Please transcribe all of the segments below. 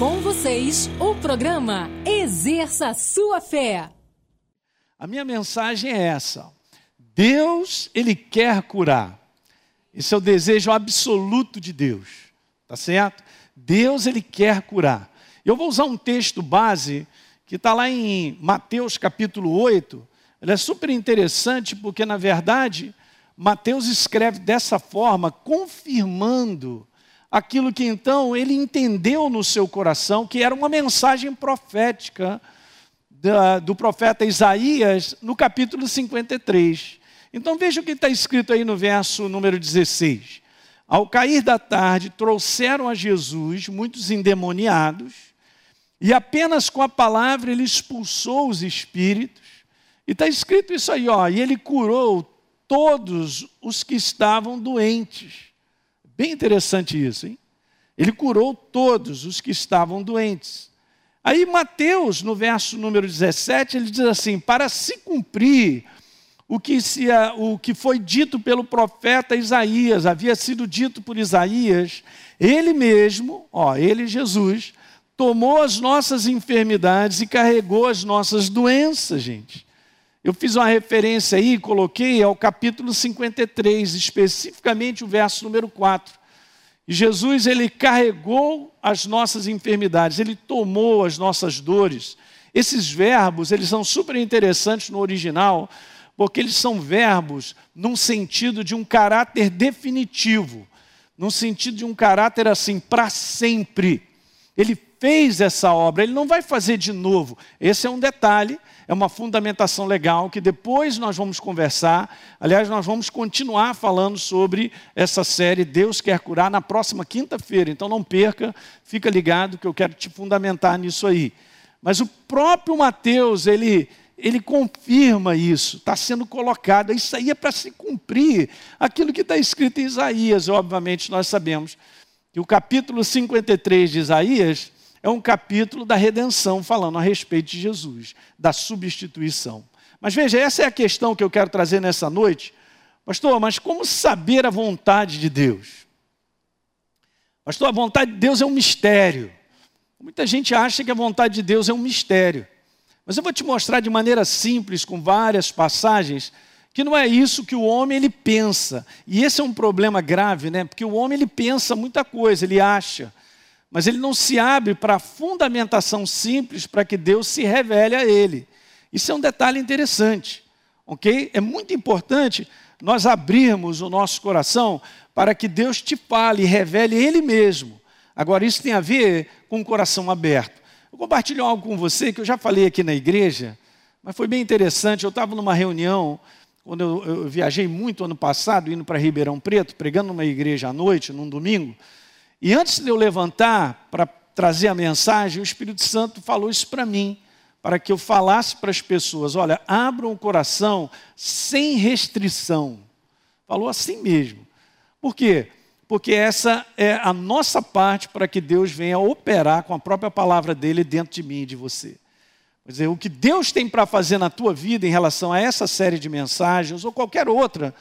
Com vocês, o programa Exerça Sua Fé. A minha mensagem é essa: Deus, Ele quer curar. Esse é o desejo absoluto de Deus, tá certo? Deus, Ele quer curar. Eu vou usar um texto base que está lá em Mateus capítulo 8. Ele é super interessante porque, na verdade, Mateus escreve dessa forma, confirmando aquilo que então ele entendeu no seu coração, que era uma mensagem profética do profeta Isaías, no capítulo 53. Então veja o que está escrito aí no verso número 16. Ao cair da tarde, trouxeram a Jesus muitos endemoniados, e apenas com a palavra ele expulsou os espíritos. E está escrito isso aí, ó, e ele curou todos os que estavam doentes. Bem interessante isso, hein? Ele curou todos os que estavam doentes. Aí Mateus, no verso número 17, ele diz assim: para se cumprir o que, se, o que foi dito pelo profeta Isaías, havia sido dito por Isaías, ele mesmo, ó, ele Jesus, tomou as nossas enfermidades e carregou as nossas doenças, gente. Eu fiz uma referência aí, coloquei ao capítulo 53, especificamente o verso número 4. E Jesus, ele carregou as nossas enfermidades, ele tomou as nossas dores. Esses verbos, eles são super interessantes no original, porque eles são verbos num sentido de um caráter definitivo, num sentido de um caráter assim, para sempre. Ele fez essa obra, ele não vai fazer de novo. Esse é um detalhe é uma fundamentação legal que depois nós vamos conversar. Aliás, nós vamos continuar falando sobre essa série Deus quer curar na próxima quinta-feira. Então não perca, fica ligado que eu quero te fundamentar nisso aí. Mas o próprio Mateus, ele ele confirma isso, está sendo colocado, isso aí é para se cumprir aquilo que está escrito em Isaías, obviamente nós sabemos que o capítulo 53 de Isaías é um capítulo da redenção, falando a respeito de Jesus, da substituição. Mas veja, essa é a questão que eu quero trazer nessa noite. Pastor, mas como saber a vontade de Deus? Pastor, a vontade de Deus é um mistério. Muita gente acha que a vontade de Deus é um mistério. Mas eu vou te mostrar de maneira simples, com várias passagens, que não é isso que o homem ele pensa. E esse é um problema grave, né? Porque o homem ele pensa muita coisa, ele acha mas ele não se abre para a fundamentação simples para que Deus se revele a ele. Isso é um detalhe interessante, ok? É muito importante nós abrirmos o nosso coração para que Deus te fale e revele Ele mesmo. Agora, isso tem a ver com o coração aberto. Eu compartilho algo com você que eu já falei aqui na igreja, mas foi bem interessante. Eu estava numa reunião, quando eu, eu viajei muito ano passado, indo para Ribeirão Preto, pregando numa igreja à noite, num domingo. E antes de eu levantar para trazer a mensagem, o Espírito Santo falou isso para mim, para que eu falasse para as pessoas: olha, abram o coração sem restrição. Falou assim mesmo. Por quê? Porque essa é a nossa parte para que Deus venha operar com a própria palavra dele dentro de mim e de você. Quer dizer, o que Deus tem para fazer na tua vida em relação a essa série de mensagens ou qualquer outra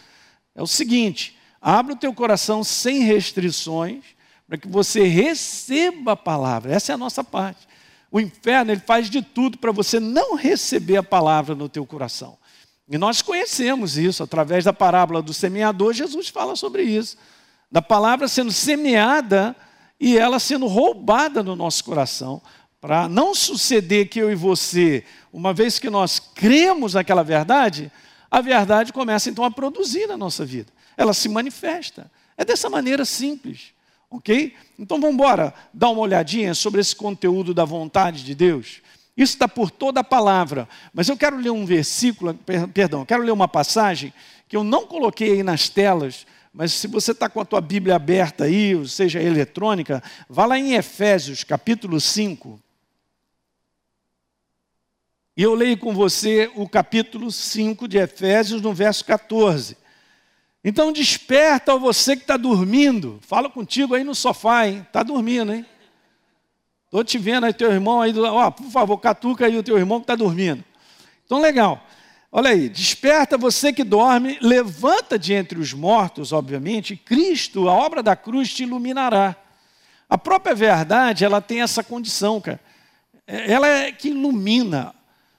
é o seguinte: abra o teu coração sem restrições para que você receba a palavra. Essa é a nossa parte. O inferno ele faz de tudo para você não receber a palavra no teu coração. E nós conhecemos isso através da parábola do semeador. Jesus fala sobre isso, da palavra sendo semeada e ela sendo roubada no nosso coração, para não suceder que eu e você, uma vez que nós cremos naquela verdade, a verdade começa então a produzir na nossa vida. Ela se manifesta. É dessa maneira simples. Ok? Então vamos embora dar uma olhadinha sobre esse conteúdo da vontade de Deus. Isso está por toda a palavra. Mas eu quero ler um versículo, perdão, quero ler uma passagem que eu não coloquei aí nas telas, mas se você está com a tua Bíblia aberta aí, ou seja, eletrônica, vá lá em Efésios, capítulo 5. E eu leio com você o capítulo 5 de Efésios, no verso 14. Então desperta você que está dormindo. Fala contigo aí no sofá, hein? Está dormindo, hein? Estou te vendo aí, teu irmão aí do Ó, por favor, catuca aí o teu irmão que está dormindo. Então, legal. Olha aí, desperta você que dorme, levanta de entre os mortos, obviamente, Cristo, a obra da cruz te iluminará. A própria verdade, ela tem essa condição, cara. É, ela é que ilumina.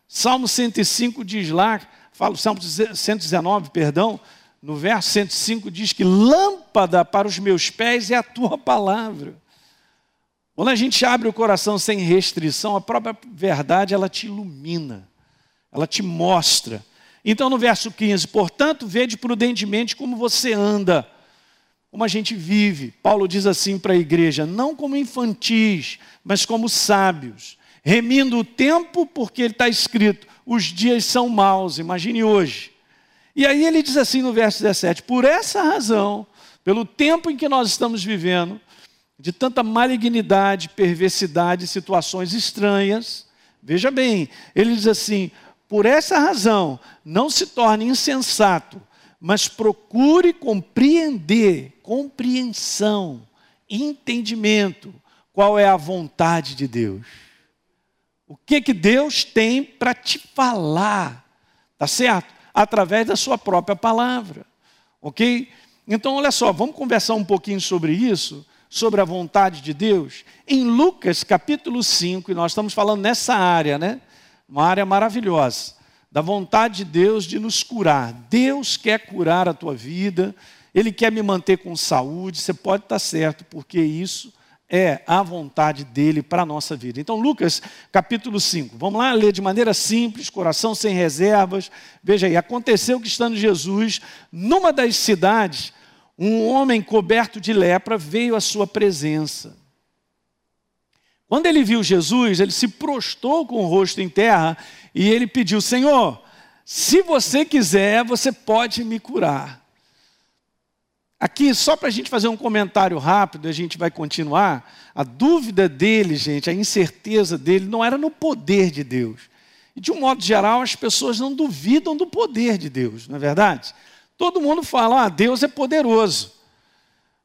Salmo 105 diz lá, fala, Salmo 119, perdão, no verso 105 diz que lâmpada para os meus pés é a tua palavra. Quando a gente abre o coração sem restrição, a própria verdade ela te ilumina, ela te mostra. Então no verso 15, portanto, vede prudentemente como você anda, como a gente vive. Paulo diz assim para a igreja: não como infantis, mas como sábios, remindo o tempo, porque ele está escrito: os dias são maus. Imagine hoje. E aí ele diz assim no verso 17: Por essa razão, pelo tempo em que nós estamos vivendo, de tanta malignidade, perversidade, situações estranhas, veja bem, ele diz assim: Por essa razão, não se torne insensato, mas procure compreender, compreensão, entendimento, qual é a vontade de Deus. O que que Deus tem para te falar, tá certo? Através da sua própria palavra. Ok? Então, olha só, vamos conversar um pouquinho sobre isso, sobre a vontade de Deus. Em Lucas capítulo 5, e nós estamos falando nessa área, né? Uma área maravilhosa, da vontade de Deus de nos curar. Deus quer curar a tua vida, Ele quer me manter com saúde, você pode estar certo, porque isso é a vontade dele para a nossa vida. Então, Lucas capítulo 5, vamos lá ler de maneira simples, coração sem reservas. Veja aí, aconteceu que estando Jesus numa das cidades, um homem coberto de lepra veio à sua presença. Quando ele viu Jesus, ele se prostou com o rosto em terra e ele pediu: Senhor, se você quiser, você pode me curar. Aqui, só para a gente fazer um comentário rápido, a gente vai continuar. A dúvida dele, gente, a incerteza dele, não era no poder de Deus. E de um modo geral, as pessoas não duvidam do poder de Deus, não é verdade? Todo mundo fala, ah, Deus é poderoso.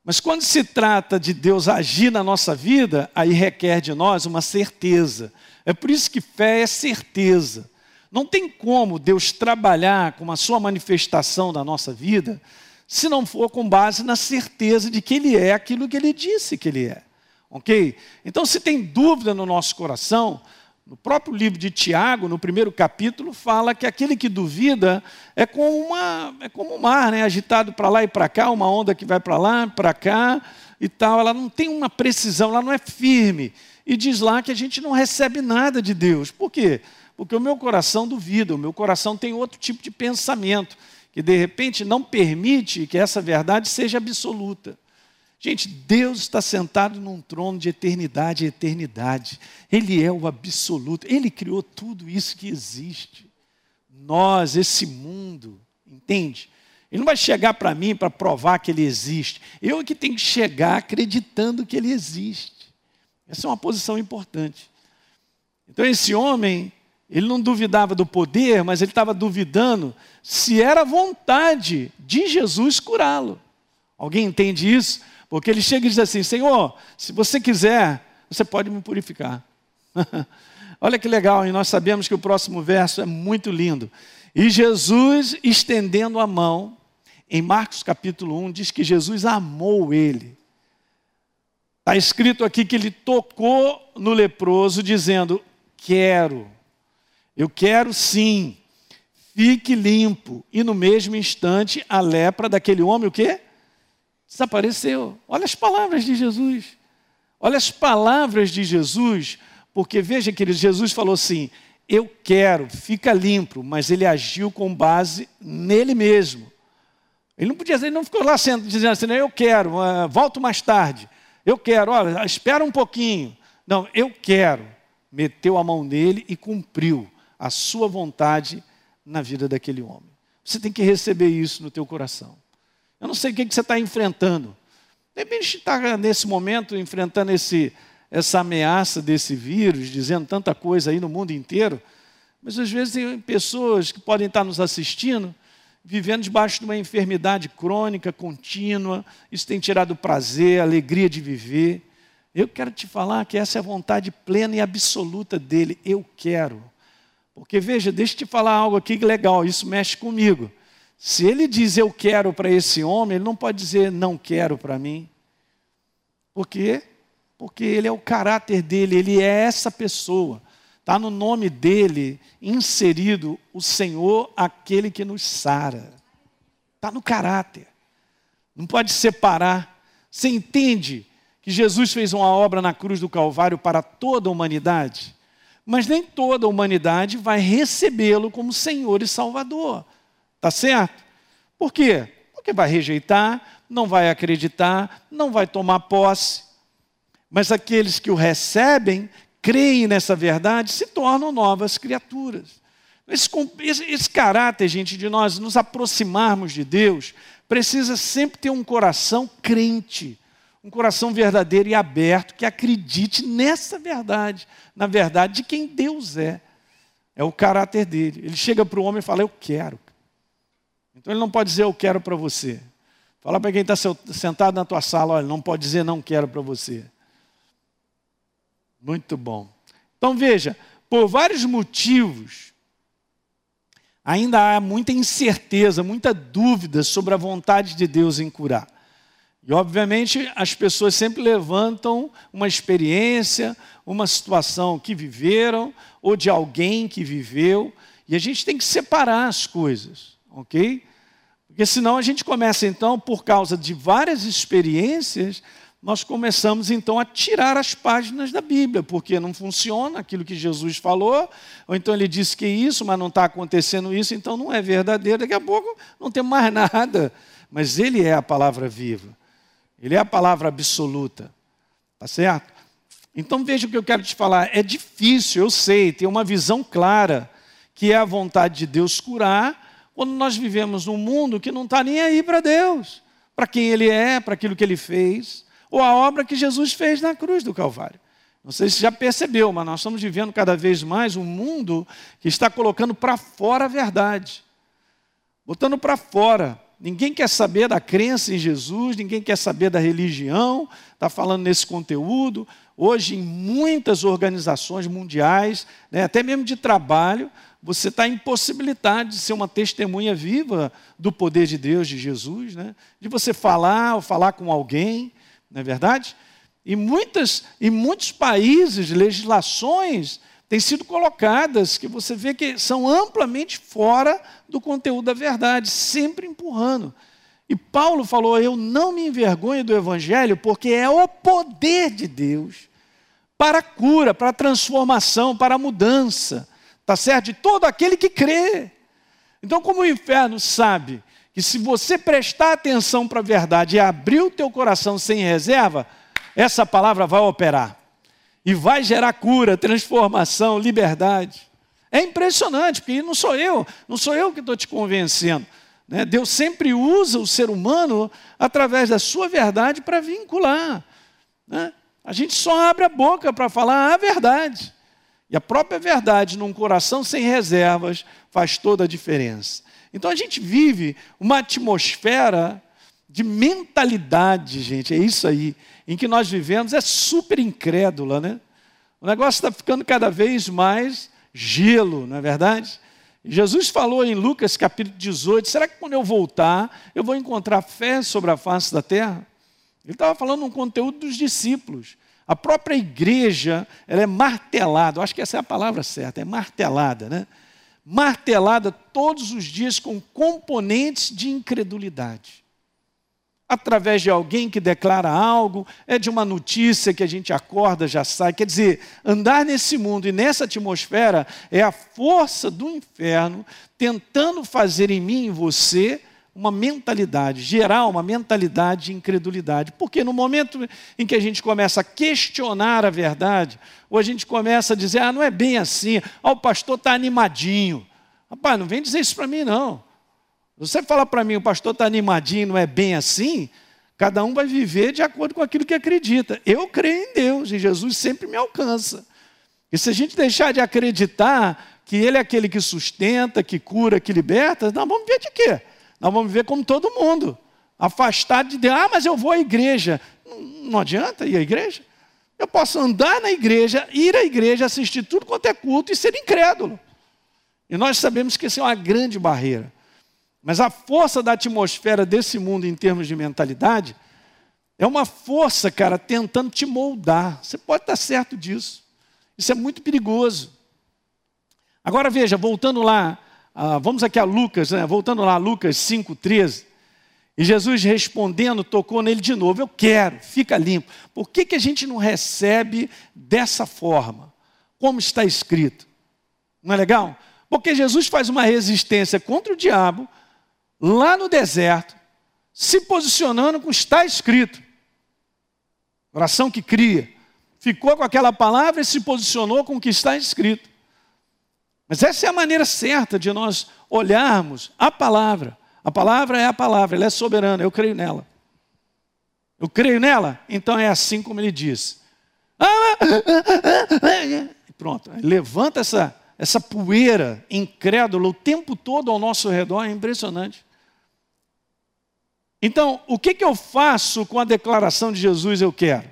Mas quando se trata de Deus agir na nossa vida, aí requer de nós uma certeza. É por isso que fé é certeza. Não tem como Deus trabalhar com a sua manifestação na nossa vida se não for com base na certeza de que Ele é aquilo que Ele disse que Ele é. Ok? Então, se tem dúvida no nosso coração, no próprio livro de Tiago, no primeiro capítulo, fala que aquele que duvida é como, uma, é como um mar, né? agitado para lá e para cá, uma onda que vai para lá, para cá e tal. Ela não tem uma precisão, ela não é firme. E diz lá que a gente não recebe nada de Deus. Por quê? Porque o meu coração duvida, o meu coração tem outro tipo de pensamento que de repente não permite que essa verdade seja absoluta. Gente, Deus está sentado num trono de eternidade e eternidade. Ele é o absoluto. Ele criou tudo isso que existe. Nós, esse mundo, entende? Ele não vai chegar para mim para provar que ele existe. Eu é que tenho que chegar acreditando que ele existe. Essa é uma posição importante. Então, esse homem, ele não duvidava do poder, mas ele estava duvidando se era vontade de Jesus curá-lo. Alguém entende isso? Porque ele chega e diz assim: Senhor, se você quiser, você pode me purificar. Olha que legal, e nós sabemos que o próximo verso é muito lindo. E Jesus, estendendo a mão, em Marcos capítulo 1, diz que Jesus amou ele. Está escrito aqui que ele tocou no leproso, dizendo: Quero eu quero sim, fique limpo. E no mesmo instante, a lepra daquele homem, o quê? Desapareceu. Olha as palavras de Jesus. Olha as palavras de Jesus, porque veja, que Jesus falou assim: Eu quero, fica limpo, mas ele agiu com base nele mesmo. Ele não podia, ele não ficou lá dizendo assim, eu quero, uh, volto mais tarde. Eu quero, olha, espera um pouquinho. Não, eu quero. Meteu a mão nele e cumpriu a sua vontade na vida daquele homem. Você tem que receber isso no teu coração. Eu não sei o que você está enfrentando. De repente está nesse momento enfrentando esse, essa ameaça desse vírus, dizendo tanta coisa aí no mundo inteiro. Mas às vezes tem pessoas que podem estar nos assistindo, vivendo debaixo de uma enfermidade crônica, contínua. Isso tem tirado prazer, alegria de viver. Eu quero te falar que essa é a vontade plena e absoluta dele. Eu quero. Porque veja, deixa eu te falar algo aqui legal, isso mexe comigo. Se ele diz eu quero para esse homem, ele não pode dizer não quero para mim. Por quê? porque ele é o caráter dele, ele é essa pessoa. Está no nome dele inserido o Senhor, aquele que nos sara. Está no caráter. Não pode separar. Você entende que Jesus fez uma obra na cruz do Calvário para toda a humanidade? Mas nem toda a humanidade vai recebê-lo como Senhor e Salvador. Tá certo? Por quê? Porque vai rejeitar, não vai acreditar, não vai tomar posse. Mas aqueles que o recebem, creem nessa verdade, se tornam novas criaturas. Esse, esse, esse, caráter, gente, de nós nos aproximarmos de Deus, precisa sempre ter um coração crente, um coração verdadeiro e aberto, que acredite nessa verdade, na verdade de quem Deus é. É o caráter dele. Ele chega para o homem e fala: Eu quero. Então ele não pode dizer eu quero para você. Fala para quem está sentado na tua sala: Olha, não pode dizer não quero para você. Muito bom. Então veja, por vários motivos, ainda há muita incerteza, muita dúvida sobre a vontade de Deus em curar. E, obviamente, as pessoas sempre levantam uma experiência, uma situação que viveram, ou de alguém que viveu, e a gente tem que separar as coisas, ok? Porque senão a gente começa, então, por causa de várias experiências, nós começamos então a tirar as páginas da Bíblia, porque não funciona aquilo que Jesus falou, ou então ele disse que isso, mas não está acontecendo isso, então não é verdadeiro, daqui a pouco não tem mais nada. Mas ele é a palavra viva, ele é a palavra absoluta, tá certo? Então veja o que eu quero te falar, é difícil, eu sei, ter uma visão clara, que é a vontade de Deus curar, quando nós vivemos num mundo que não está nem aí para Deus, para quem Ele é, para aquilo que Ele fez ou a obra que Jesus fez na cruz do Calvário. Não sei se já percebeu, mas nós estamos vivendo cada vez mais um mundo que está colocando para fora a verdade, botando para fora. Ninguém quer saber da crença em Jesus, ninguém quer saber da religião, está falando nesse conteúdo. Hoje, em muitas organizações mundiais, né, até mesmo de trabalho, você está impossibilitado de ser uma testemunha viva do poder de Deus, de Jesus, né? de você falar ou falar com alguém não é verdade? E muitas, em muitos países, legislações têm sido colocadas que você vê que são amplamente fora do conteúdo da verdade, sempre empurrando. E Paulo falou: Eu não me envergonho do Evangelho, porque é o poder de Deus para a cura, para a transformação, para a mudança, tá certo? De todo aquele que crê. Então, como o inferno sabe que se você prestar atenção para a verdade e abrir o teu coração sem reserva, essa palavra vai operar. E vai gerar cura, transformação, liberdade. É impressionante, porque não sou eu, não sou eu que estou te convencendo. Né? Deus sempre usa o ser humano através da sua verdade para vincular. Né? A gente só abre a boca para falar a verdade. E a própria verdade num coração sem reservas faz toda a diferença. Então a gente vive uma atmosfera de mentalidade, gente, é isso aí, em que nós vivemos, é super incrédula, né? O negócio está ficando cada vez mais gelo, não é verdade? Jesus falou em Lucas capítulo 18: será que quando eu voltar, eu vou encontrar fé sobre a face da terra? Ele estava falando um conteúdo dos discípulos. A própria igreja, ela é martelada, eu acho que essa é a palavra certa, é martelada, né? martelada todos os dias com componentes de incredulidade. Através de alguém que declara algo, é de uma notícia que a gente acorda, já sai. Quer dizer, andar nesse mundo e nessa atmosfera é a força do inferno tentando fazer em mim e você uma mentalidade, gerar uma mentalidade de incredulidade. Porque no momento em que a gente começa a questionar a verdade, ou a gente começa a dizer, ah, não é bem assim, ah, o pastor está animadinho. Rapaz, não vem dizer isso para mim, não. Você fala para mim, o pastor está animadinho, não é bem assim, cada um vai viver de acordo com aquilo que acredita. Eu creio em Deus e Jesus sempre me alcança. E se a gente deixar de acreditar que Ele é aquele que sustenta, que cura, que liberta, nós vamos ver de quê? Nós vamos viver como todo mundo, afastado de Deus. Ah, mas eu vou à igreja. Não, não adianta ir à igreja. Eu posso andar na igreja, ir à igreja, assistir tudo quanto é culto e ser incrédulo. E nós sabemos que isso é uma grande barreira. Mas a força da atmosfera desse mundo em termos de mentalidade É uma força, cara, tentando te moldar. Você pode estar certo disso. Isso é muito perigoso. Agora veja, voltando lá, uh, vamos aqui a Lucas, né? voltando lá, Lucas 5,13. E Jesus respondendo, tocou nele de novo: Eu quero, fica limpo. Por que, que a gente não recebe dessa forma? Como está escrito? Não é legal? Porque Jesus faz uma resistência contra o diabo, lá no deserto, se posicionando com está escrito. Oração que cria. Ficou com aquela palavra e se posicionou com o que está escrito. Mas essa é a maneira certa de nós olharmos a palavra. A palavra é a palavra, ela é soberana, eu creio nela. Eu creio nela, então é assim como ele diz. Pronto, levanta essa, essa poeira incrédula o tempo todo ao nosso redor, é impressionante. Então, o que, que eu faço com a declaração de Jesus eu quero?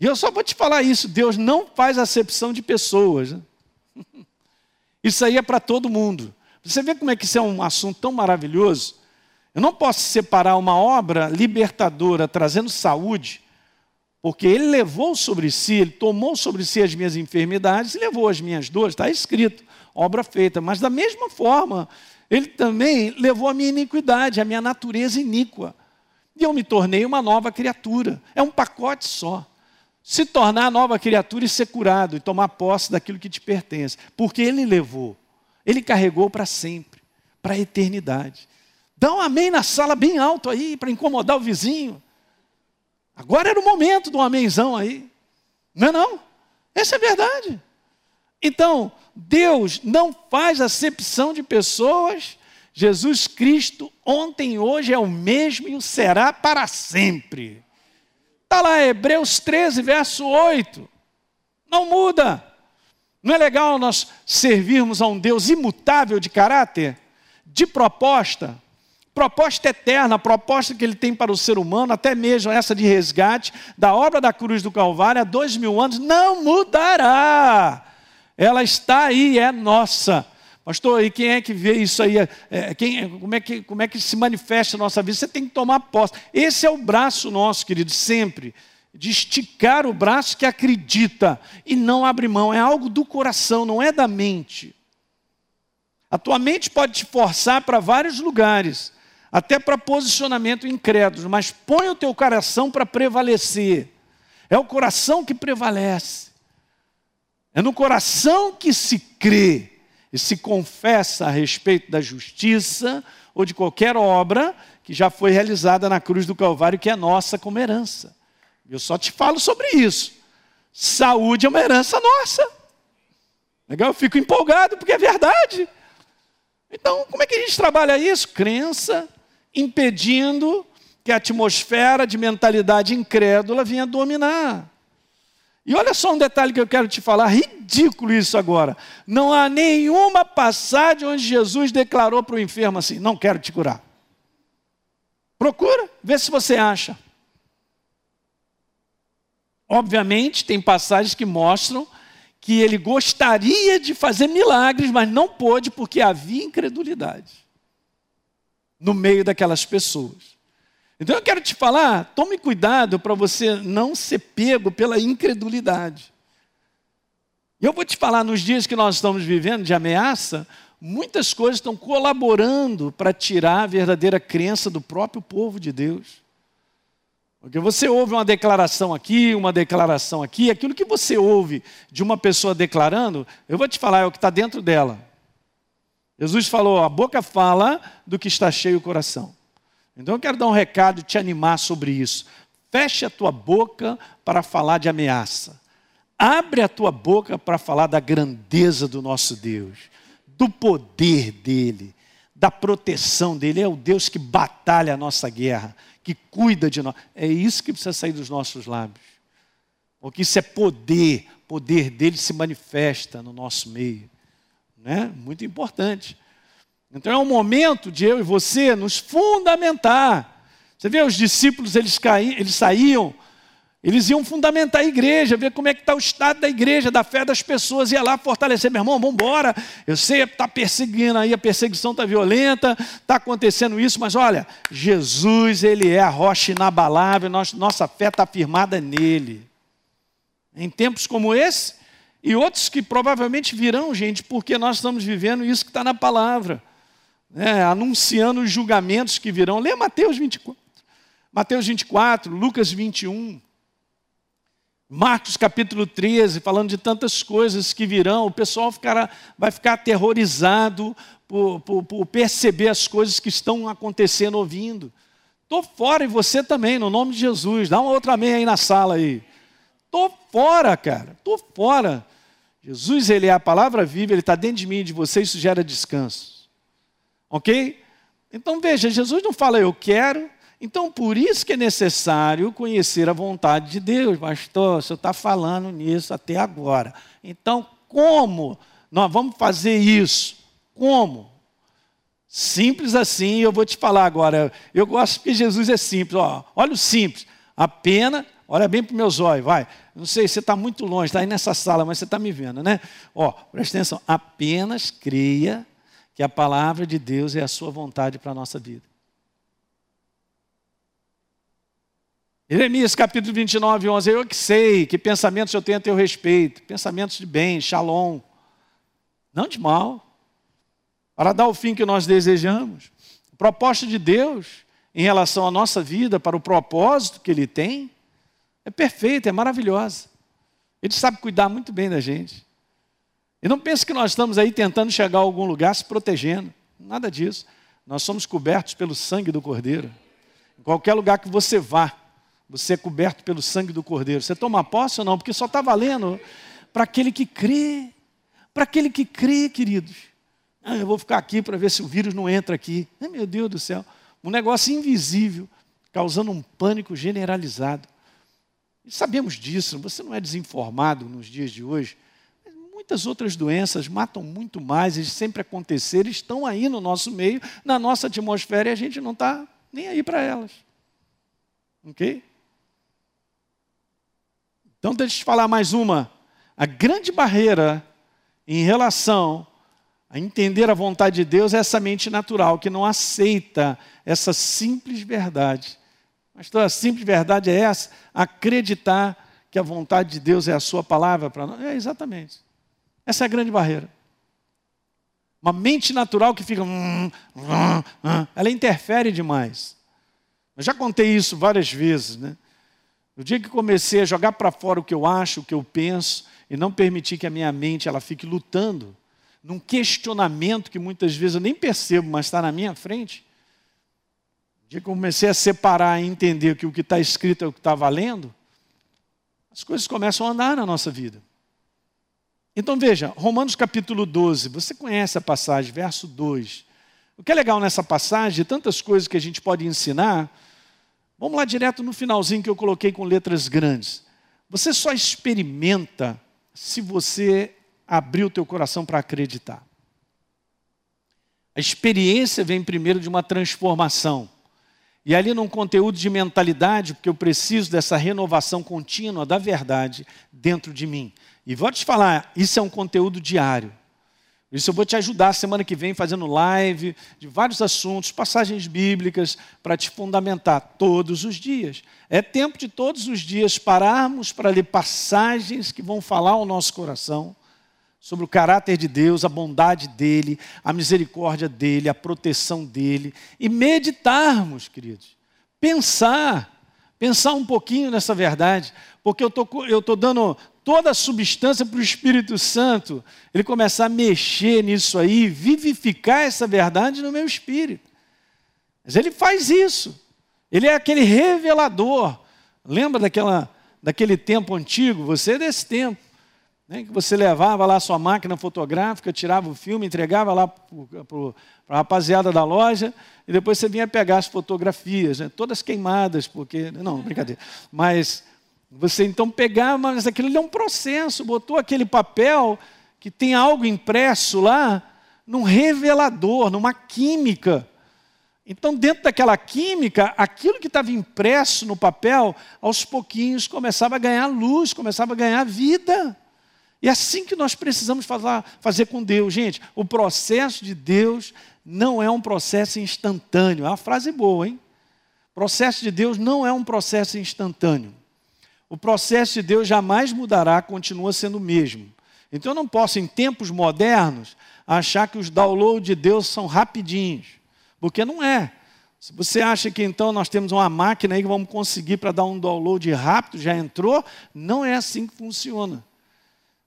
E eu só vou te falar isso: Deus não faz acepção de pessoas. Né? Isso aí é para todo mundo. Você vê como é que isso é um assunto tão maravilhoso? Eu não posso separar uma obra libertadora trazendo saúde, porque ele levou sobre si, ele tomou sobre si as minhas enfermidades e levou as minhas dores, está escrito, obra feita. Mas da mesma forma, ele também levou a minha iniquidade, a minha natureza iníqua. E eu me tornei uma nova criatura. É um pacote só. Se tornar nova criatura e ser curado e tomar posse daquilo que te pertence. Porque ele levou. Ele carregou para sempre, para a eternidade. Dá um amém na sala bem alto aí, para incomodar o vizinho. Agora era o momento do amenzão aí. Não é não? Essa é verdade. Então, Deus não faz acepção de pessoas. Jesus Cristo, ontem hoje, é o mesmo e o será para sempre. Está lá, Hebreus 13, verso 8. Não muda. Não é legal nós servirmos a um Deus imutável de caráter, de proposta, proposta eterna, proposta que ele tem para o ser humano, até mesmo essa de resgate da obra da cruz do Calvário há dois mil anos, não mudará. Ela está aí, é nossa. Pastor, e quem é que vê isso aí? É, quem, como, é que, como é que se manifesta a nossa vida? Você tem que tomar posse. Esse é o braço nosso, querido, sempre de esticar o braço que acredita e não abre mão. É algo do coração, não é da mente. A tua mente pode te forçar para vários lugares, até para posicionamento incrédulo, mas põe o teu coração para prevalecer. É o coração que prevalece. É no coração que se crê e se confessa a respeito da justiça ou de qualquer obra que já foi realizada na cruz do Calvário, que é nossa como herança. Eu só te falo sobre isso. Saúde é uma herança nossa. Legal? Eu fico empolgado porque é verdade. Então, como é que a gente trabalha isso? Crença impedindo que a atmosfera de mentalidade incrédula venha dominar. E olha só um detalhe que eu quero te falar, ridículo isso agora. Não há nenhuma passagem onde Jesus declarou para o enfermo assim: Não quero te curar. Procura, vê se você acha. Obviamente, tem passagens que mostram que ele gostaria de fazer milagres, mas não pôde porque havia incredulidade no meio daquelas pessoas. Então eu quero te falar, tome cuidado para você não ser pego pela incredulidade. E eu vou te falar, nos dias que nós estamos vivendo de ameaça, muitas coisas estão colaborando para tirar a verdadeira crença do próprio povo de Deus. Porque você ouve uma declaração aqui, uma declaração aqui, aquilo que você ouve de uma pessoa declarando, eu vou te falar, é o que está dentro dela. Jesus falou: a boca fala do que está cheio o coração. Então eu quero dar um recado e te animar sobre isso. Feche a tua boca para falar de ameaça. Abre a tua boca para falar da grandeza do nosso Deus, do poder dele, da proteção dele. É o Deus que batalha a nossa guerra que cuida de nós. É isso que precisa sair dos nossos lábios. Porque isso é poder, poder dele se manifesta no nosso meio. Né? Muito importante. Então é um momento de eu e você nos fundamentar. Você vê, os discípulos, eles, caíam, eles saíam Eles iam fundamentar a igreja, ver como é que está o estado da igreja, da fé das pessoas, ia lá fortalecer, meu irmão, vamos embora. Eu sei está perseguindo aí, a perseguição está violenta, está acontecendo isso, mas olha, Jesus, Ele é a rocha inabalável, nossa fé está firmada nele. Em tempos como esse, e outros que provavelmente virão, gente, porque nós estamos vivendo isso que está na palavra, né? anunciando os julgamentos que virão. Lê Mateus 24, Mateus 24, Lucas 21. Marcos capítulo 13, falando de tantas coisas que virão, o pessoal ficará, vai ficar aterrorizado por, por, por perceber as coisas que estão acontecendo, ouvindo. Estou fora e você também, no nome de Jesus. Dá uma outra meia aí na sala aí. Estou fora, cara, estou fora. Jesus, Ele é a palavra viva, Ele está dentro de mim e de você, isso gera descanso. Ok? Então veja, Jesus não fala eu quero, então, por isso que é necessário conhecer a vontade de Deus. Pastor, o senhor está falando nisso até agora. Então, como nós vamos fazer isso? Como? Simples assim, eu vou te falar agora. Eu gosto porque Jesus é simples. Ó, olha o simples. Apenas, olha bem para os meus olhos, vai. Não sei, você está muito longe, está aí nessa sala, mas você está me vendo, né? Ó, presta atenção. Apenas creia que a palavra de Deus é a sua vontade para a nossa vida. Jeremias capítulo 29, 11. Eu que sei que pensamentos eu tenho a teu respeito, pensamentos de bem, shalom, não de mal, para dar o fim que nós desejamos. A proposta de Deus em relação à nossa vida, para o propósito que Ele tem, é perfeita, é maravilhosa. Ele sabe cuidar muito bem da gente. E não pense que nós estamos aí tentando chegar a algum lugar se protegendo. Nada disso. Nós somos cobertos pelo sangue do Cordeiro. Em qualquer lugar que você vá, você é coberto pelo sangue do Cordeiro. Você toma posse ou não? Porque só está valendo para aquele que crê. Para aquele que crê, queridos. Ah, eu vou ficar aqui para ver se o vírus não entra aqui. Ai, meu Deus do céu. Um negócio invisível, causando um pânico generalizado. E sabemos disso, você não é desinformado nos dias de hoje. Muitas outras doenças matam muito mais, e sempre aconteceram, estão aí no nosso meio, na nossa atmosfera, e a gente não está nem aí para elas. Ok? Então, deixa eu te falar mais uma. A grande barreira em relação a entender a vontade de Deus é essa mente natural, que não aceita essa simples verdade. Mas toda a simples verdade é essa: acreditar que a vontade de Deus é a sua palavra para nós. É exatamente. Essa é a grande barreira. Uma mente natural que fica. Hum, hum, hum, ela interfere demais. Eu já contei isso várias vezes, né? No dia que comecei a jogar para fora o que eu acho, o que eu penso, e não permitir que a minha mente ela fique lutando num questionamento que muitas vezes eu nem percebo, mas está na minha frente. Dia que eu comecei a separar e entender que o que está escrito é o que está valendo, as coisas começam a andar na nossa vida. Então veja, Romanos capítulo 12, você conhece a passagem, verso 2. O que é legal nessa passagem, tantas coisas que a gente pode ensinar, Vamos lá direto no finalzinho que eu coloquei com letras grandes. Você só experimenta se você abrir o teu coração para acreditar. A experiência vem primeiro de uma transformação. E ali num conteúdo de mentalidade, porque eu preciso dessa renovação contínua da verdade dentro de mim. E vou te falar, isso é um conteúdo diário. Isso eu vou te ajudar semana que vem fazendo live de vários assuntos, passagens bíblicas, para te fundamentar todos os dias. É tempo de todos os dias pararmos para ler passagens que vão falar ao nosso coração sobre o caráter de Deus, a bondade dele, a misericórdia dele, a proteção dele e meditarmos, queridos. Pensar, pensar um pouquinho nessa verdade, porque eu tô, estou tô dando toda a substância para o Espírito Santo, ele começar a mexer nisso aí, vivificar essa verdade no meu espírito. Mas ele faz isso. Ele é aquele revelador. Lembra daquela, daquele tempo antigo? Você é desse tempo. Né, que você levava lá a sua máquina fotográfica, tirava o filme, entregava lá para a rapaziada da loja, e depois você vinha pegar as fotografias, né, todas queimadas, porque. Não, brincadeira. Mas você então pegava, mas aquilo é um processo, botou aquele papel que tem algo impresso lá, num revelador, numa química. Então, dentro daquela química, aquilo que estava impresso no papel, aos pouquinhos começava a ganhar luz, começava a ganhar vida. E é assim que nós precisamos fazer, fazer com Deus. Gente, o processo de Deus não é um processo instantâneo. É uma frase boa, hein? O processo de Deus não é um processo instantâneo. O processo de Deus jamais mudará, continua sendo o mesmo. Então eu não posso, em tempos modernos, achar que os downloads de Deus são rapidinhos. Porque não é. Se você acha que então nós temos uma máquina aí que vamos conseguir para dar um download rápido, já entrou, não é assim que funciona.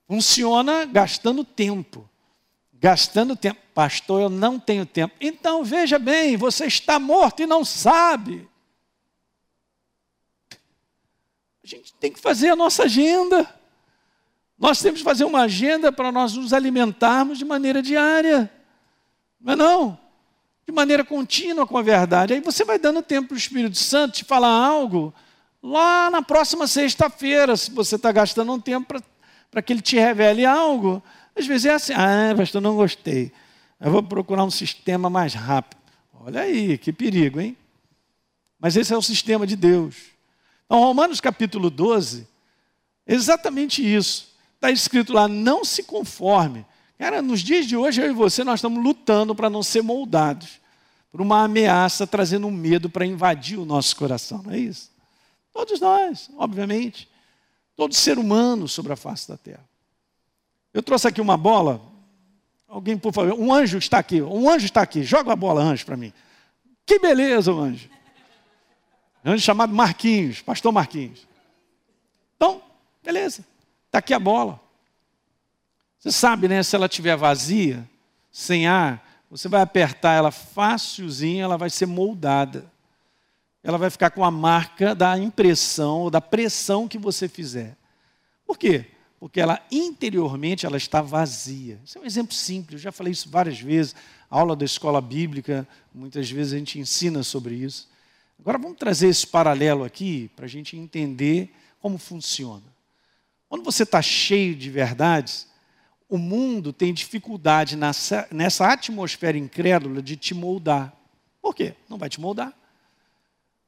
Funciona gastando tempo. Gastando tempo. Pastor, eu não tenho tempo. Então veja bem, você está morto e não sabe. A gente tem que fazer a nossa agenda. Nós temos que fazer uma agenda para nós nos alimentarmos de maneira diária. Não é não? de maneira contínua com a verdade. Aí você vai dando tempo para o Espírito Santo te falar algo lá na próxima sexta-feira, se você está gastando um tempo para que ele te revele algo. Às vezes é assim, ah, pastor, não gostei. Eu vou procurar um sistema mais rápido. Olha aí, que perigo, hein? Mas esse é o sistema de Deus. Então, Romanos capítulo 12, exatamente isso. Está escrito lá, não se conforme Cara, nos dias de hoje, eu e você, nós estamos lutando para não ser moldados por uma ameaça trazendo um medo para invadir o nosso coração, não é isso? Todos nós, obviamente. Todo ser humano sobre a face da terra. Eu trouxe aqui uma bola. Alguém, por favor, um anjo está aqui. Um anjo está aqui. Joga a bola, anjo, para mim. Que beleza, o anjo. Anjo chamado Marquinhos, pastor Marquinhos. Então, beleza. Está aqui a bola. Você sabe, né? Se ela estiver vazia, sem ar, você vai apertar ela facilzinho, ela vai ser moldada. Ela vai ficar com a marca da impressão da pressão que você fizer. Por quê? Porque ela interiormente ela está vazia. Isso é um exemplo simples, eu já falei isso várias vezes. A aula da escola bíblica, muitas vezes a gente ensina sobre isso. Agora vamos trazer esse paralelo aqui para a gente entender como funciona. Quando você está cheio de verdades, o mundo tem dificuldade nessa, nessa atmosfera incrédula de te moldar. Por quê? Não vai te moldar.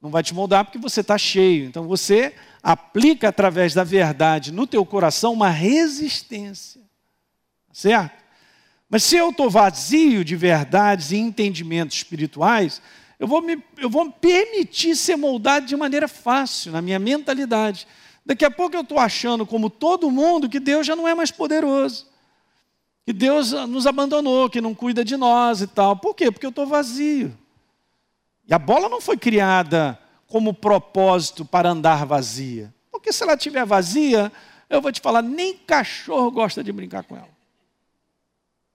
Não vai te moldar porque você está cheio. Então você aplica através da verdade no teu coração uma resistência. Certo? Mas se eu estou vazio de verdades e entendimentos espirituais, eu vou, me, eu vou me permitir ser moldado de maneira fácil na minha mentalidade. Daqui a pouco eu estou achando, como todo mundo, que Deus já não é mais poderoso que Deus nos abandonou, que não cuida de nós e tal. Por quê? Porque eu estou vazio. E a bola não foi criada como propósito para andar vazia. Porque se ela estiver vazia, eu vou te falar, nem cachorro gosta de brincar com ela.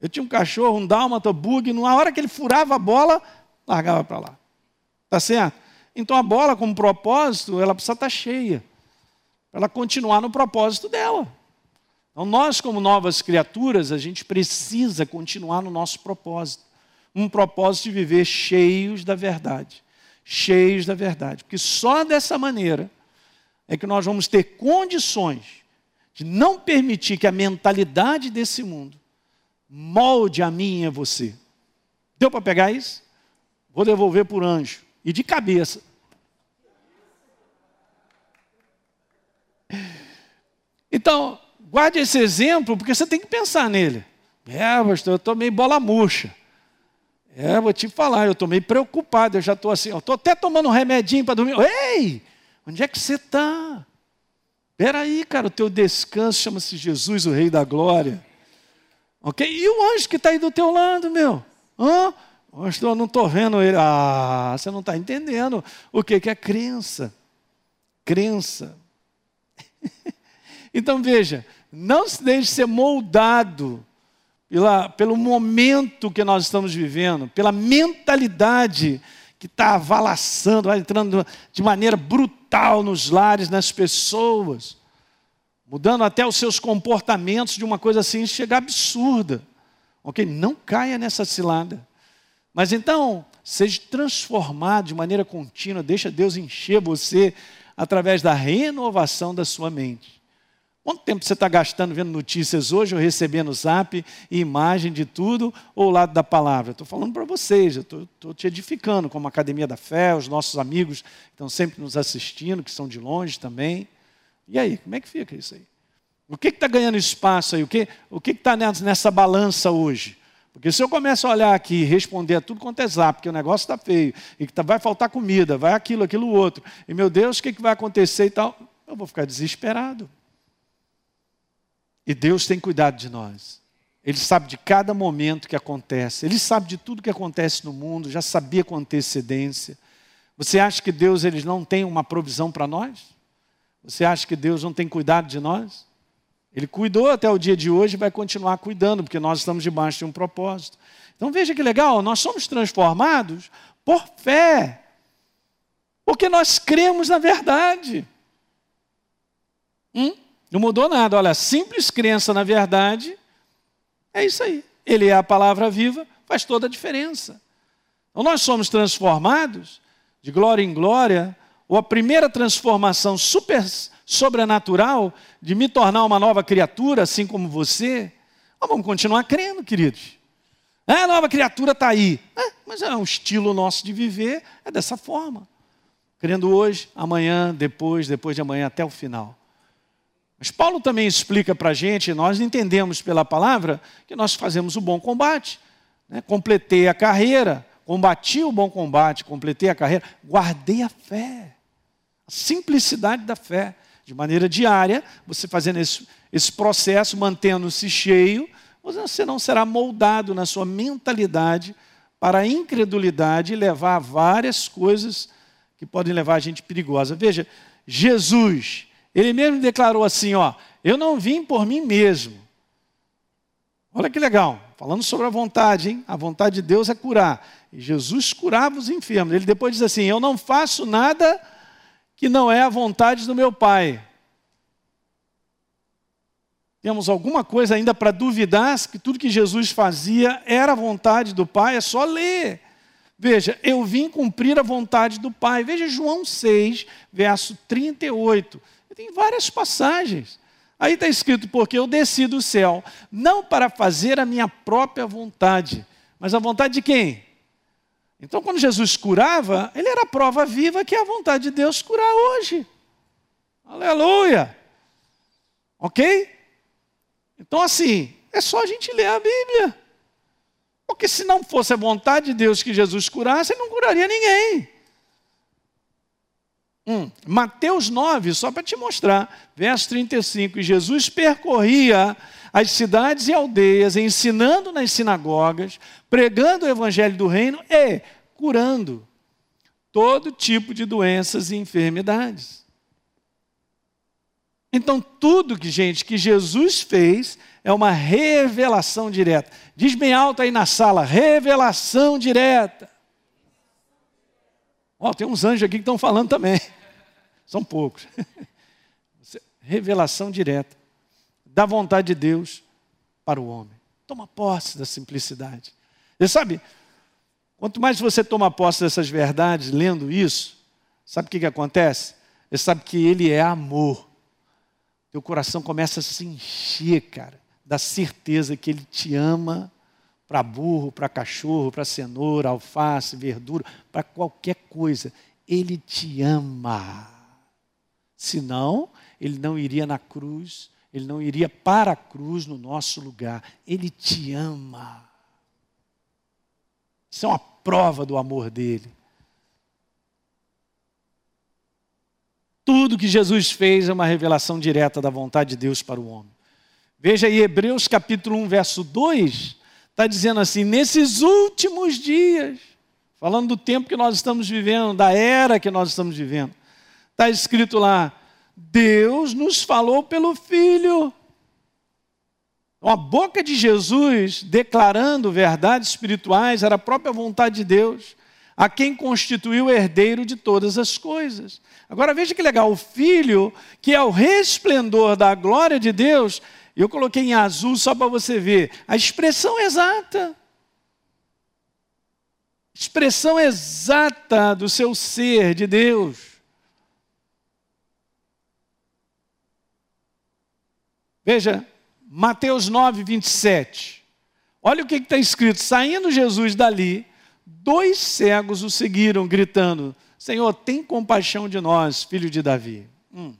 Eu tinha um cachorro, um dálmata, bug, na hora que ele furava a bola, largava para lá. Tá certo? Então a bola, como propósito, ela precisa estar tá cheia. Para ela continuar no propósito dela. Então, nós, como novas criaturas, a gente precisa continuar no nosso propósito. Um propósito de viver cheios da verdade. Cheios da verdade. Porque só dessa maneira é que nós vamos ter condições de não permitir que a mentalidade desse mundo molde a mim e a você. Deu para pegar isso? Vou devolver por anjo. E de cabeça. Então, Guarde esse exemplo, porque você tem que pensar nele. É, pastor, eu tomei bola murcha. É, vou te falar, eu estou meio preocupado, eu já estou assim, estou até tomando um remedinho para dormir. Ei, onde é que você está? Espera aí, cara, o teu descanso chama-se Jesus, o Rei da Glória. Ok? E o anjo que está aí do teu lado, meu? Hã? Pastor, eu não estou vendo ele. Ah, você não está entendendo o que, que é crença. Crença. então veja, não se deixe ser moldado pela, pelo momento que nós estamos vivendo, pela mentalidade que está avalaçando, vai entrando de maneira brutal nos lares, nas pessoas, mudando até os seus comportamentos de uma coisa assim, chega absurda. Ok? Não caia nessa cilada. Mas então, seja transformado de maneira contínua, deixa Deus encher você através da renovação da sua mente. Quanto tempo você está gastando vendo notícias hoje, ou recebendo zap e imagem de tudo, ou o lado da palavra? Estou falando para vocês, estou te edificando, como a Academia da Fé, os nossos amigos que estão sempre nos assistindo, que são de longe também. E aí, como é que fica isso aí? O que está ganhando espaço aí? O que o está nessa balança hoje? Porque se eu começo a olhar aqui e responder a tudo quanto é zap, que o negócio está feio, e que tá, vai faltar comida, vai aquilo, aquilo, outro, e meu Deus, o que, que vai acontecer e tal, eu vou ficar desesperado. E Deus tem cuidado de nós. Ele sabe de cada momento que acontece. Ele sabe de tudo que acontece no mundo, já sabia com antecedência. Você acha que Deus ele não tem uma provisão para nós? Você acha que Deus não tem cuidado de nós? Ele cuidou até o dia de hoje e vai continuar cuidando, porque nós estamos debaixo de um propósito. Então veja que legal, nós somos transformados por fé, porque nós cremos na verdade. Hum? Não mudou nada. Olha, simples crença na verdade é isso aí. Ele é a palavra viva, faz toda a diferença. Então nós somos transformados de glória em glória, ou a primeira transformação super sobrenatural de me tornar uma nova criatura, assim como você. Vamos continuar crendo, queridos. É, a nova criatura está aí. É, mas é um estilo nosso de viver, é dessa forma. Crendo hoje, amanhã, depois, depois de amanhã, até o final. Mas Paulo também explica para a gente, nós entendemos pela palavra, que nós fazemos o bom combate. Né? Completei a carreira, combati o bom combate, completei a carreira, guardei a fé. A simplicidade da fé. De maneira diária, você fazendo esse, esse processo, mantendo-se cheio, você não será moldado na sua mentalidade para a incredulidade e levar a várias coisas que podem levar a gente perigosa. Veja, Jesus ele mesmo declarou assim: ó, eu não vim por mim mesmo. Olha que legal, falando sobre a vontade, hein? A vontade de Deus é curar. E Jesus curava os enfermos. Ele depois diz assim: Eu não faço nada que não é a vontade do meu Pai. Temos alguma coisa ainda para duvidar que tudo que Jesus fazia era a vontade do Pai? É só ler. Veja, eu vim cumprir a vontade do Pai. Veja João 6, verso 38. Tem várias passagens. Aí está escrito: porque eu desci do céu, não para fazer a minha própria vontade, mas a vontade de quem? Então, quando Jesus curava, ele era a prova viva que é a vontade de Deus curar hoje. Aleluia! Ok? Então, assim, é só a gente ler a Bíblia. Porque se não fosse a vontade de Deus que Jesus curasse, ele não curaria ninguém. Hum, Mateus 9, só para te mostrar, verso 35. Jesus percorria as cidades e aldeias, ensinando nas sinagogas, pregando o evangelho do reino e curando todo tipo de doenças e enfermidades. Então, tudo que, gente, que Jesus fez é uma revelação direta. Diz bem alto aí na sala: revelação direta. Ó, oh, tem uns anjos aqui que estão falando também. São poucos. Revelação direta da vontade de Deus para o homem. Toma posse da simplicidade. Você sabe, quanto mais você toma posse dessas verdades, lendo isso, sabe o que, que acontece? Você sabe que Ele é amor. Teu coração começa a se encher, cara, da certeza que Ele te ama para burro, para cachorro, para cenoura, alface, verdura, para qualquer coisa. Ele te ama. Senão, ele não iria na cruz, ele não iria para a cruz no nosso lugar. Ele te ama. Isso é uma prova do amor dele. Tudo que Jesus fez é uma revelação direta da vontade de Deus para o homem. Veja aí, Hebreus capítulo 1, verso 2, está dizendo assim: nesses últimos dias, falando do tempo que nós estamos vivendo, da era que nós estamos vivendo, Está escrito lá: Deus nos falou pelo Filho. A boca de Jesus declarando verdades espirituais era a própria vontade de Deus, a quem constituiu herdeiro de todas as coisas. Agora veja que legal, o Filho, que é o resplendor da glória de Deus, eu coloquei em azul só para você ver, a expressão exata. Expressão exata do seu ser de Deus. Veja, Mateus 9, 27. Olha o que está escrito: saindo Jesus dali, dois cegos o seguiram, gritando: Senhor, tem compaixão de nós, filho de Davi. Hum.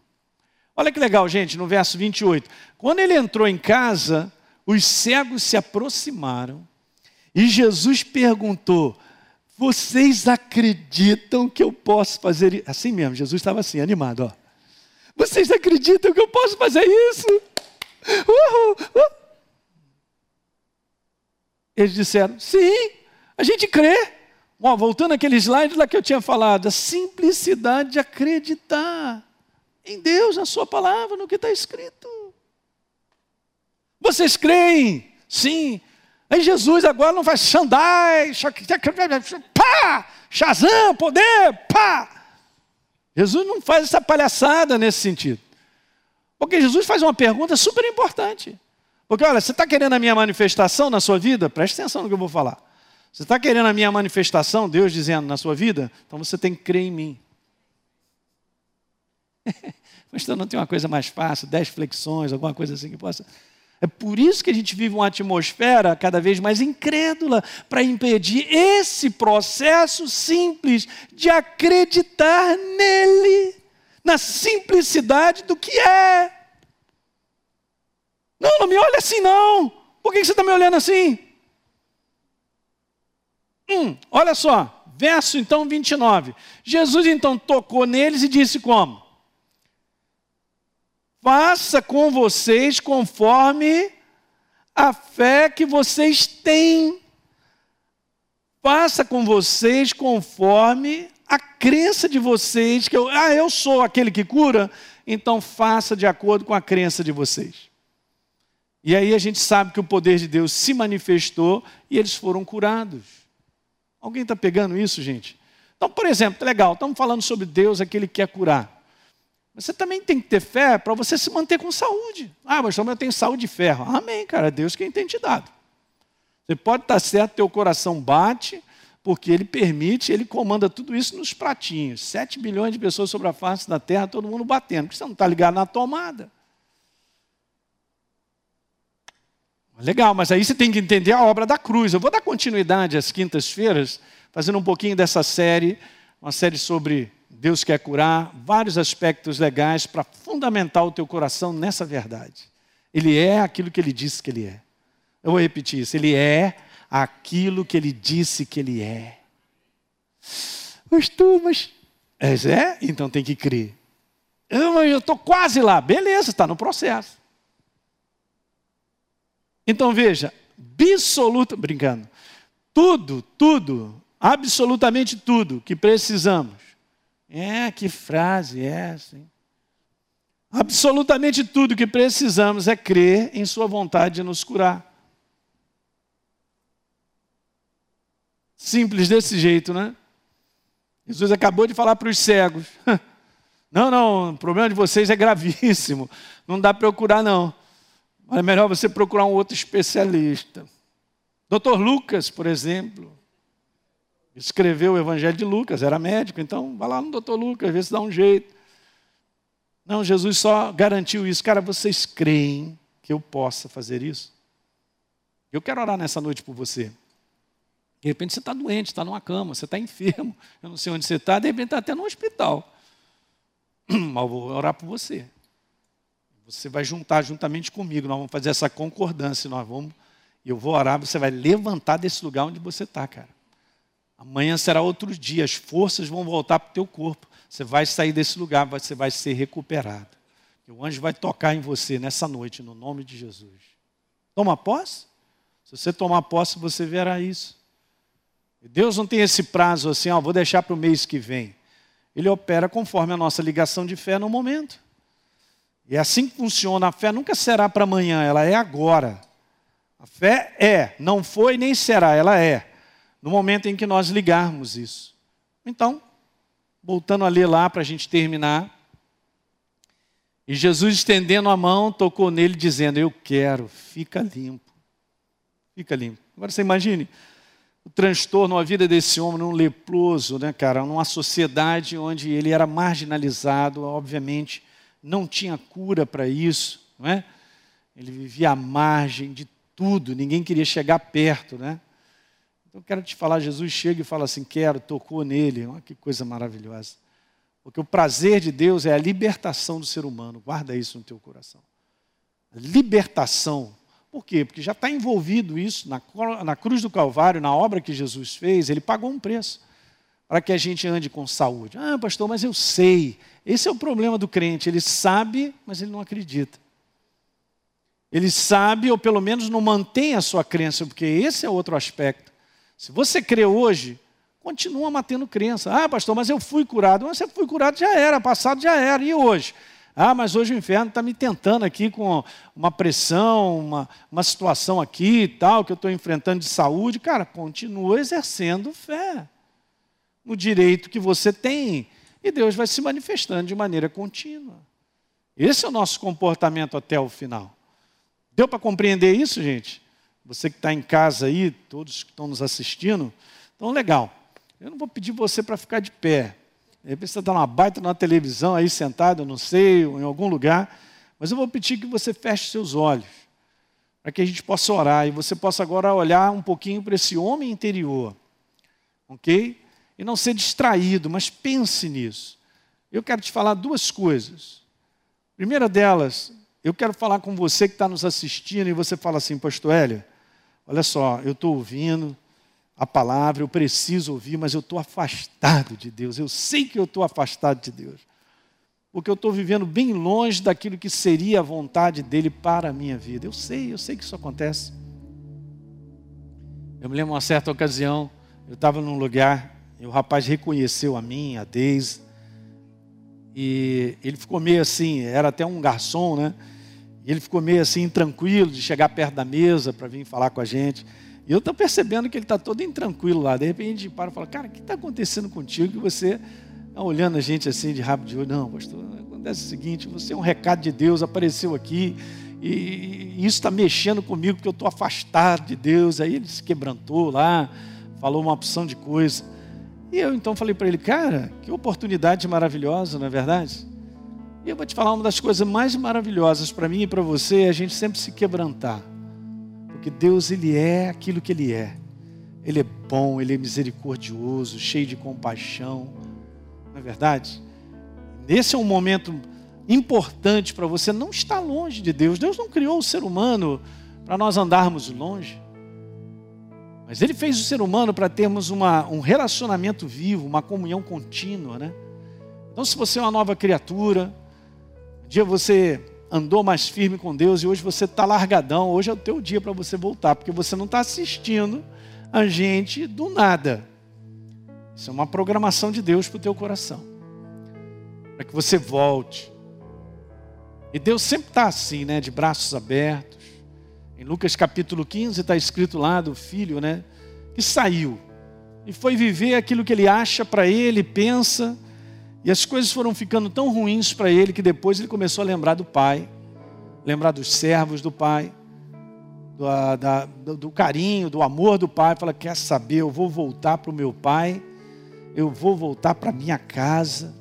Olha que legal, gente, no verso 28. Quando ele entrou em casa, os cegos se aproximaram e Jesus perguntou: Vocês acreditam que eu posso fazer isso? Assim mesmo, Jesus estava assim, animado, ó. Vocês acreditam que eu posso fazer isso? Uhul. Eles disseram: Sim, a gente crê. Bom, voltando àquele slide lá que eu tinha falado, a simplicidade de acreditar em Deus, na Sua palavra, no que está escrito. Vocês creem? Sim. Aí Jesus agora não faz Xandai, pá, Shazam, poder, pá. Jesus não faz essa palhaçada nesse sentido. Porque Jesus faz uma pergunta super importante. Porque, olha, você está querendo a minha manifestação na sua vida? Preste atenção no que eu vou falar. Você está querendo a minha manifestação, Deus dizendo na sua vida? Então você tem que crer em mim. Mas então não tem uma coisa mais fácil, dez flexões, alguma coisa assim que possa. É por isso que a gente vive uma atmosfera cada vez mais incrédula para impedir esse processo simples de acreditar nele, na simplicidade do que é. Não, não me olha assim, não. Por que você está me olhando assim? Hum, olha só, verso então 29. Jesus então tocou neles e disse como? Faça com vocês conforme a fé que vocês têm. Faça com vocês conforme a crença de vocês, que eu, ah, eu sou aquele que cura, então faça de acordo com a crença de vocês. E aí a gente sabe que o poder de Deus se manifestou e eles foram curados. Alguém está pegando isso, gente? Então, por exemplo, legal, estamos falando sobre Deus, aquele que quer curar. Você também tem que ter fé para você se manter com saúde. Ah, mas eu tenho saúde e ferro. Amém, cara, Deus quem tem te dado. Você pode estar certo, teu coração bate, porque ele permite, ele comanda tudo isso nos pratinhos. Sete bilhões de pessoas sobre a face da terra, todo mundo batendo, porque você não está ligado na tomada. Legal, mas aí você tem que entender a obra da cruz. Eu vou dar continuidade às quintas-feiras, fazendo um pouquinho dessa série, uma série sobre Deus quer curar, vários aspectos legais para fundamentar o teu coração nessa verdade. Ele é aquilo que ele disse que ele é. Eu vou repetir isso. Ele é aquilo que ele disse que ele é. Mas tu, mas. É, é? Então tem que crer. Eu estou quase lá. Beleza, está no processo. Então veja, absoluta, brincando, tudo, tudo, absolutamente tudo que precisamos. É, que frase é essa, hein? Absolutamente tudo que precisamos é crer em Sua vontade de nos curar. Simples desse jeito, né? Jesus acabou de falar para os cegos: Não, não, o problema de vocês é gravíssimo, não dá para procurar, não. É melhor você procurar um outro especialista. Doutor Lucas, por exemplo, escreveu o Evangelho de Lucas, era médico, então vai lá no doutor Lucas, vê se dá um jeito. Não, Jesus só garantiu isso. Cara, vocês creem que eu possa fazer isso? Eu quero orar nessa noite por você. De repente você está doente, está numa cama, você está enfermo, eu não sei onde você está, de repente está até no hospital. Mas eu vou orar por você. Você vai juntar juntamente comigo, nós vamos fazer essa concordância, nós vamos, eu vou orar, você vai levantar desse lugar onde você está, cara. Amanhã será outro dia, as forças vão voltar para o teu corpo. Você vai sair desse lugar, você vai ser recuperado. O anjo vai tocar em você nessa noite, no nome de Jesus. Toma posse? Se você tomar posse, você verá isso. Deus não tem esse prazo assim, ó, vou deixar para o mês que vem. Ele opera conforme a nossa ligação de fé no momento. E é assim que funciona. A fé nunca será para amanhã, ela é agora. A fé é, não foi nem será, ela é. No momento em que nós ligarmos isso. Então, voltando a ler lá para a gente terminar. E Jesus, estendendo a mão, tocou nele, dizendo: Eu quero, fica limpo. Fica limpo. Agora você imagine o transtorno, a vida desse homem, um leproso, né, cara, numa sociedade onde ele era marginalizado, obviamente não tinha cura para isso, não é? ele vivia à margem de tudo, ninguém queria chegar perto, né? Então, quero te falar, Jesus chega e fala assim, quero, tocou nele, olha que coisa maravilhosa. Porque o prazer de Deus é a libertação do ser humano, guarda isso no teu coração. Libertação. Por quê? Porque já está envolvido isso na, na cruz do Calvário, na obra que Jesus fez, ele pagou um preço para que a gente ande com saúde. Ah, pastor, mas eu sei. Esse é o problema do crente. Ele sabe, mas ele não acredita. Ele sabe, ou pelo menos não mantém a sua crença, porque esse é outro aspecto. Se você crê hoje, continua mantendo crença. Ah, pastor, mas eu fui curado. Mas você foi curado, já era, passado já era. E hoje? Ah, mas hoje o inferno está me tentando aqui com uma pressão, uma, uma situação aqui e tal, que eu estou enfrentando de saúde. Cara, continua exercendo fé no direito que você tem. E Deus vai se manifestando de maneira contínua. Esse é o nosso comportamento até o final. Deu para compreender isso, gente? Você que está em casa aí, todos que estão nos assistindo, então legal. Eu não vou pedir você para ficar de pé. De repente você está numa baita numa televisão aí sentado, não sei, em algum lugar, mas eu vou pedir que você feche seus olhos, para que a gente possa orar e você possa agora olhar um pouquinho para esse homem interior, ok? e não ser distraído, mas pense nisso. Eu quero te falar duas coisas. Primeira delas, eu quero falar com você que está nos assistindo e você fala assim, pastor Hélio, olha só, eu estou ouvindo a palavra, eu preciso ouvir, mas eu estou afastado de Deus. Eu sei que eu estou afastado de Deus. Porque eu estou vivendo bem longe daquilo que seria a vontade dele para a minha vida. Eu sei, eu sei que isso acontece. Eu me lembro uma certa ocasião, eu estava num lugar e o rapaz reconheceu a mim, a Deise. E ele ficou meio assim, era até um garçom, né? E ele ficou meio assim, tranquilo, de chegar perto da mesa para vir falar com a gente. E eu estou percebendo que ele está todo intranquilo lá. De repente a gente para e fala, cara, o que está acontecendo contigo que você está olhando a gente assim de rabo de olho? Não, pastor, acontece o seguinte, você é um recado de Deus, apareceu aqui, e, e isso está mexendo comigo porque eu estou afastado de Deus. Aí ele se quebrantou lá, falou uma opção de coisa. E eu então falei para ele, cara, que oportunidade maravilhosa, não é verdade? E eu vou te falar uma das coisas mais maravilhosas para mim e para você é a gente sempre se quebrantar. Porque Deus, Ele é aquilo que Ele é. Ele é bom, Ele é misericordioso, cheio de compaixão. Não é verdade? Esse é um momento importante para você não estar longe de Deus. Deus não criou o ser humano para nós andarmos longe. Mas ele fez o ser humano para termos uma, um relacionamento vivo, uma comunhão contínua, né? Então, se você é uma nova criatura, um dia você andou mais firme com Deus e hoje você está largadão, hoje é o teu dia para você voltar, porque você não está assistindo a gente do nada. Isso é uma programação de Deus para o teu coração, para que você volte. E Deus sempre está assim, né, de braços abertos em Lucas capítulo 15 está escrito lá do filho, né? Que saiu e foi viver aquilo que ele acha para ele, pensa, e as coisas foram ficando tão ruins para ele que depois ele começou a lembrar do pai, lembrar dos servos do pai, do, da, do carinho, do amor do pai. Fala: Quer saber? Eu vou voltar para o meu pai, eu vou voltar para minha casa.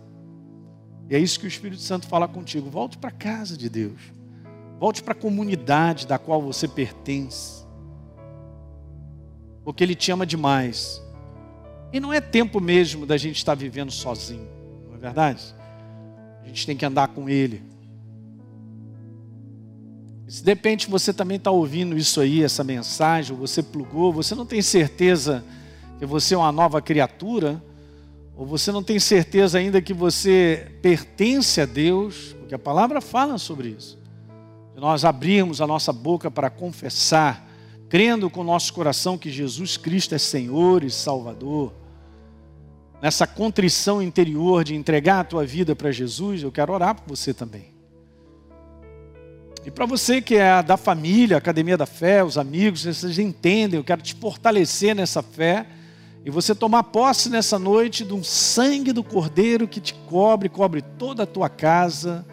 E é isso que o Espírito Santo fala contigo: volte para a casa de Deus. Volte para a comunidade da qual você pertence. Porque Ele te ama demais. E não é tempo mesmo da gente estar vivendo sozinho, não é verdade? A gente tem que andar com Ele. Se de repente você também está ouvindo isso aí, essa mensagem, você plugou, você não tem certeza que você é uma nova criatura, ou você não tem certeza ainda que você pertence a Deus, porque a palavra fala sobre isso nós abrirmos a nossa boca para confessar, crendo com o nosso coração que Jesus Cristo é Senhor e Salvador, nessa contrição interior de entregar a tua vida para Jesus, eu quero orar por você também. E para você que é da família, Academia da Fé, os amigos, vocês entendem, eu quero te fortalecer nessa fé e você tomar posse nessa noite de um sangue do Cordeiro que te cobre, cobre toda a tua casa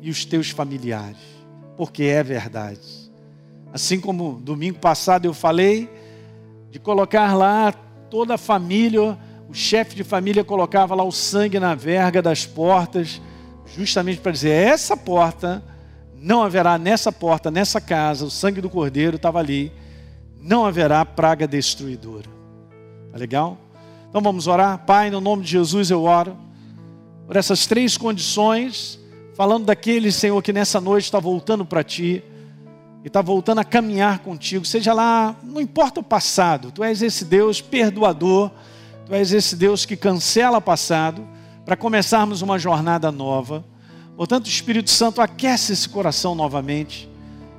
e os teus familiares porque é verdade. Assim como domingo passado eu falei, de colocar lá toda a família, o chefe de família colocava lá o sangue na verga das portas, justamente para dizer: essa porta não haverá nessa porta, nessa casa, o sangue do cordeiro estava ali, não haverá praga destruidora. Tá legal? Então vamos orar. Pai, no nome de Jesus eu oro por essas três condições, falando daquele Senhor que nessa noite está voltando para ti e está voltando a caminhar contigo, seja lá, não importa o passado, tu és esse Deus perdoador, tu és esse Deus que cancela passado, para começarmos uma jornada nova. Portanto, o Espírito Santo aquece esse coração novamente,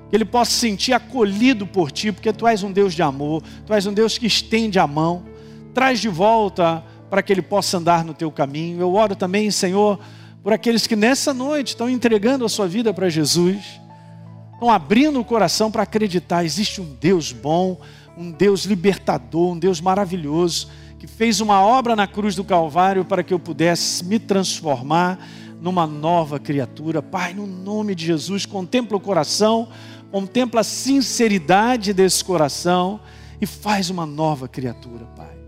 que ele possa se sentir acolhido por ti, porque tu és um Deus de amor, tu és um Deus que estende a mão, traz de volta para que ele possa andar no teu caminho. Eu oro também, Senhor, por aqueles que nessa noite estão entregando a sua vida para Jesus Estão abrindo o coração para acreditar: existe um Deus bom, um Deus libertador, um Deus maravilhoso, que fez uma obra na cruz do Calvário para que eu pudesse me transformar numa nova criatura. Pai, no nome de Jesus, contempla o coração, contempla a sinceridade desse coração e faz uma nova criatura, Pai.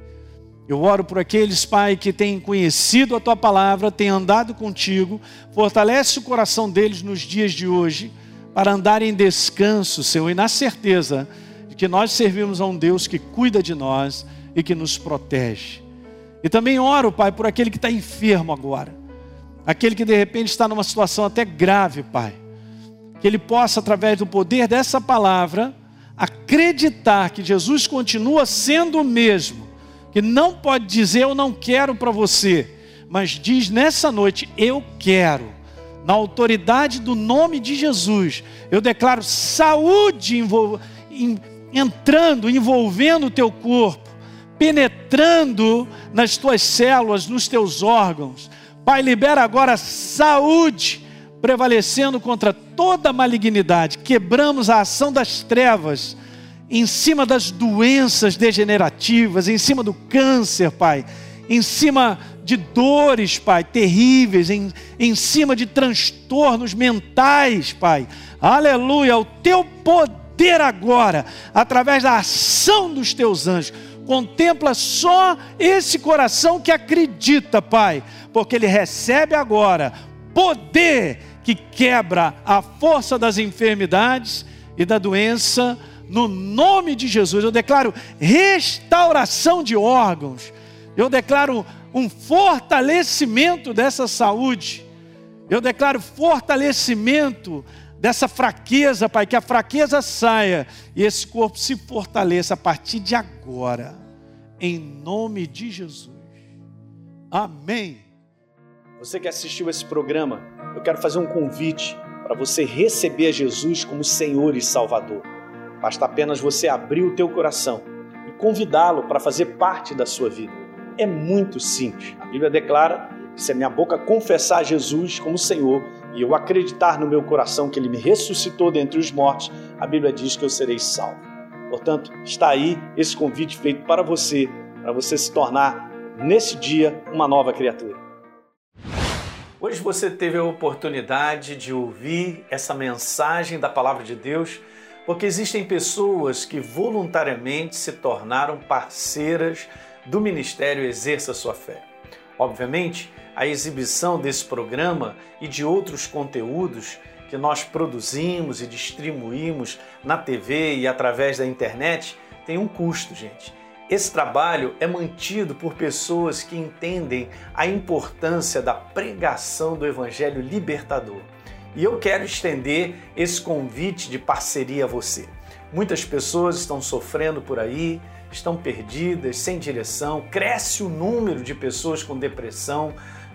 Eu oro por aqueles, Pai, que têm conhecido a Tua palavra, têm andado contigo, fortalece o coração deles nos dias de hoje para andar em descanso, Senhor, e na certeza de que nós servimos a um Deus que cuida de nós e que nos protege. E também oro, Pai, por aquele que está enfermo agora, aquele que de repente está numa situação até grave, Pai, que ele possa, através do poder dessa palavra, acreditar que Jesus continua sendo o mesmo, que não pode dizer eu não quero para você, mas diz nessa noite eu quero na autoridade do nome de Jesus, eu declaro saúde envol... entrando, envolvendo o teu corpo, penetrando nas tuas células, nos teus órgãos. Pai, libera agora saúde, prevalecendo contra toda malignidade. Quebramos a ação das trevas em cima das doenças degenerativas, em cima do câncer, Pai, em cima de dores, Pai, terríveis, em, em cima de transtornos mentais, Pai. Aleluia, o teu poder agora, através da ação dos teus anjos, contempla só esse coração que acredita, Pai, porque ele recebe agora poder que quebra a força das enfermidades e da doença, no nome de Jesus. Eu declaro restauração de órgãos, eu declaro um fortalecimento dessa saúde. Eu declaro fortalecimento dessa fraqueza, Pai, que a fraqueza saia e esse corpo se fortaleça a partir de agora, em nome de Jesus. Amém. Você que assistiu esse programa, eu quero fazer um convite para você receber Jesus como Senhor e Salvador. Basta apenas você abrir o teu coração e convidá-lo para fazer parte da sua vida é muito simples. A Bíblia declara que se a minha boca confessar Jesus como Senhor e eu acreditar no meu coração que Ele me ressuscitou dentre os mortos, a Bíblia diz que eu serei salvo. Portanto, está aí esse convite feito para você, para você se tornar nesse dia uma nova criatura. Hoje você teve a oportunidade de ouvir essa mensagem da palavra de Deus, porque existem pessoas que voluntariamente se tornaram parceiras do Ministério Exerça Sua Fé. Obviamente, a exibição desse programa e de outros conteúdos que nós produzimos e distribuímos na TV e através da internet tem um custo, gente. Esse trabalho é mantido por pessoas que entendem a importância da pregação do Evangelho libertador. E eu quero estender esse convite de parceria a você. Muitas pessoas estão sofrendo por aí, estão perdidas, sem direção, cresce o número de pessoas com depressão,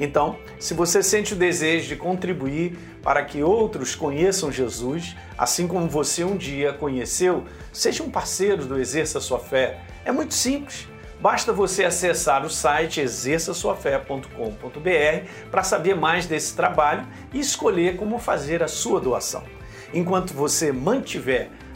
Então, se você sente o desejo de contribuir para que outros conheçam Jesus, assim como você um dia conheceu, seja um parceiro do Exerça Sua Fé. É muito simples. Basta você acessar o site exerçaçoafé.com.br para saber mais desse trabalho e escolher como fazer a sua doação. Enquanto você mantiver